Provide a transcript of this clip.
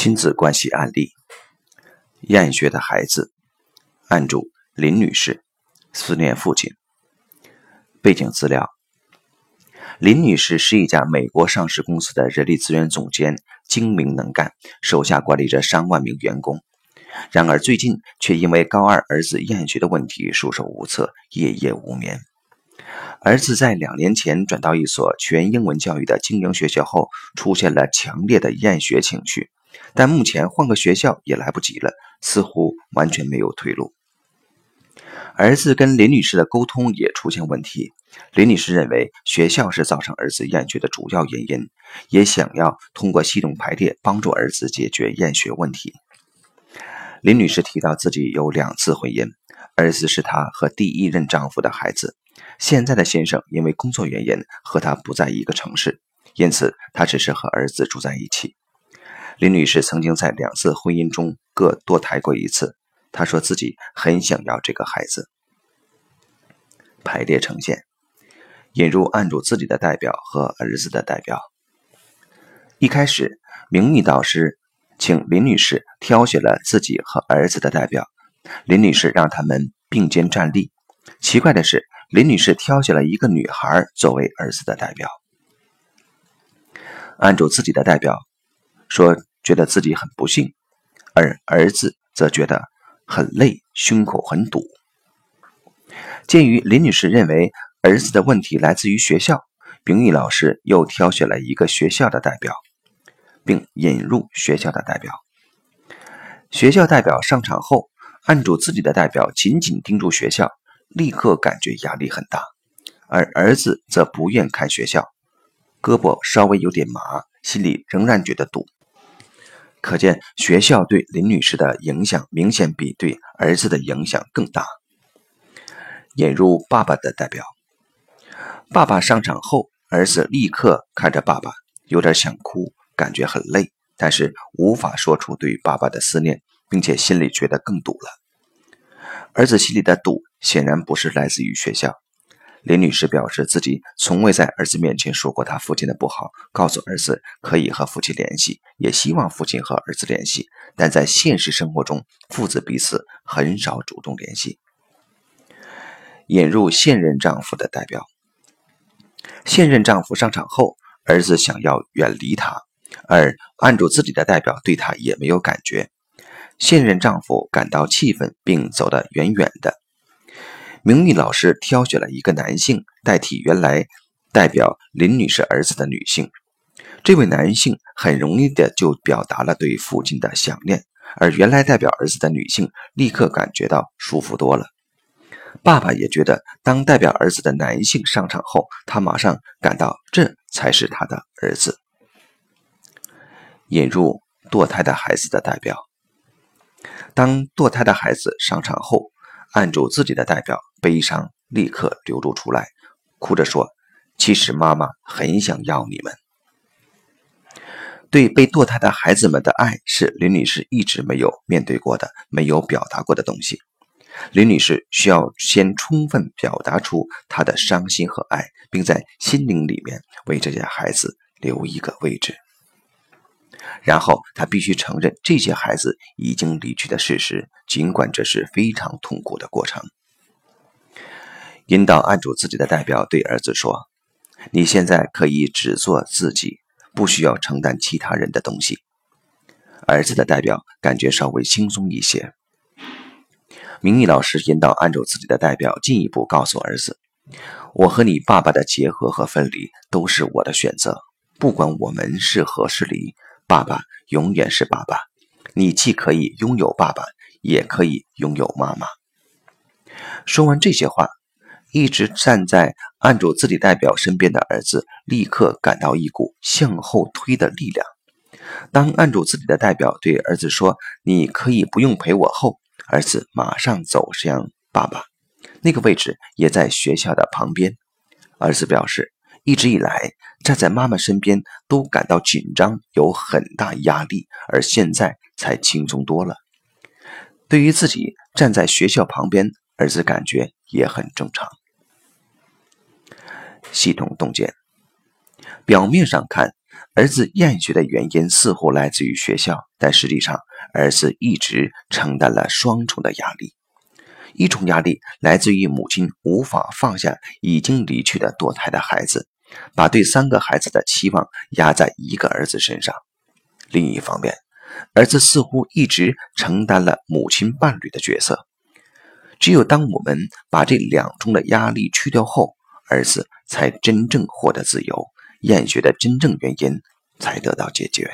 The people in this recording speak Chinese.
亲子关系案例：厌学的孩子。案主林女士思念父亲。背景资料：林女士是一家美国上市公司的人力资源总监，精明能干，手下管理着上万名员工。然而最近却因为高二儿子厌学的问题束手无策，夜夜无眠。儿子在两年前转到一所全英文教育的精英学校后，出现了强烈的厌学情绪。但目前换个学校也来不及了，似乎完全没有退路。儿子跟林女士的沟通也出现问题，林女士认为学校是造成儿子厌学的主要原因，也想要通过系统排列帮助儿子解决厌学问题。林女士提到自己有两次婚姻，儿子是她和第一任丈夫的孩子，现在的先生因为工作原因和她不在一个城市，因此她只是和儿子住在一起。林女士曾经在两次婚姻中各堕胎过一次。她说自己很想要这个孩子。排列呈现，引入案主自己的代表和儿子的代表。一开始，明密导师请林女士挑选了自己和儿子的代表。林女士让他们并肩站立。奇怪的是，林女士挑选了一个女孩作为儿子的代表。案主自己的代表说。觉得自己很不幸，而儿子则觉得很累，胸口很堵。鉴于林女士认为儿子的问题来自于学校，秉义老师又挑选了一个学校的代表，并引入学校的代表。学校代表上场后，案主自己的代表紧紧盯住学校，立刻感觉压力很大，而儿子则不愿看学校，胳膊稍微有点麻，心里仍然觉得堵。可见学校对林女士的影响明显比对儿子的影响更大。引入爸爸的代表，爸爸上场后，儿子立刻看着爸爸，有点想哭，感觉很累，但是无法说出对爸爸的思念，并且心里觉得更堵了。儿子心里的堵显然不是来自于学校。林女士表示，自己从未在儿子面前说过他父亲的不好，告诉儿子可以和父亲联系，也希望父亲和儿子联系。但在现实生活中，父子彼此很少主动联系。引入现任丈夫的代表，现任丈夫上场后，儿子想要远离他，而按住自己的代表对他也没有感觉。现任丈夫感到气愤，并走得远远的。明密老师挑选了一个男性代替原来代表林女士儿子的女性，这位男性很容易的就表达了对父亲的想念，而原来代表儿子的女性立刻感觉到舒服多了。爸爸也觉得，当代表儿子的男性上场后，他马上感到这才是他的儿子。引入堕胎的孩子的代表，当堕胎的孩子上场后。按住自己的代表悲伤立刻流露出来，哭着说：“其实妈妈很想要你们。”对被堕胎的孩子们的爱是林女士一直没有面对过的、没有表达过的东西。林女士需要先充分表达出她的伤心和爱，并在心灵里面为这些孩子留一个位置。然后他必须承认这些孩子已经离去的事实，尽管这是非常痛苦的过程。引导案主自己的代表对儿子说：“你现在可以只做自己，不需要承担其他人的东西。”儿子的代表感觉稍微轻松一些。明义老师引导案主自己的代表进一步告诉儿子：“我和你爸爸的结合和分离都是我的选择，不管我们是合是离。”爸爸永远是爸爸，你既可以拥有爸爸，也可以拥有妈妈。说完这些话，一直站在案主自己代表身边的儿子立刻感到一股向后推的力量。当案主自己的代表对儿子说：“你可以不用陪我。”后，儿子马上走向爸爸，那个位置也在学校的旁边。儿子表示。一直以来，站在妈妈身边都感到紧张，有很大压力，而现在才轻松多了。对于自己站在学校旁边，儿子感觉也很正常。系统洞见，表面上看，儿子厌学的原因似乎来自于学校，但实际上，儿子一直承担了双重的压力。一种压力来自于母亲无法放下已经离去的堕胎的孩子，把对三个孩子的期望压在一个儿子身上；另一方面，儿子似乎一直承担了母亲伴侣的角色。只有当我们把这两重的压力去掉后，儿子才真正获得自由。厌学的真正原因才得到解决。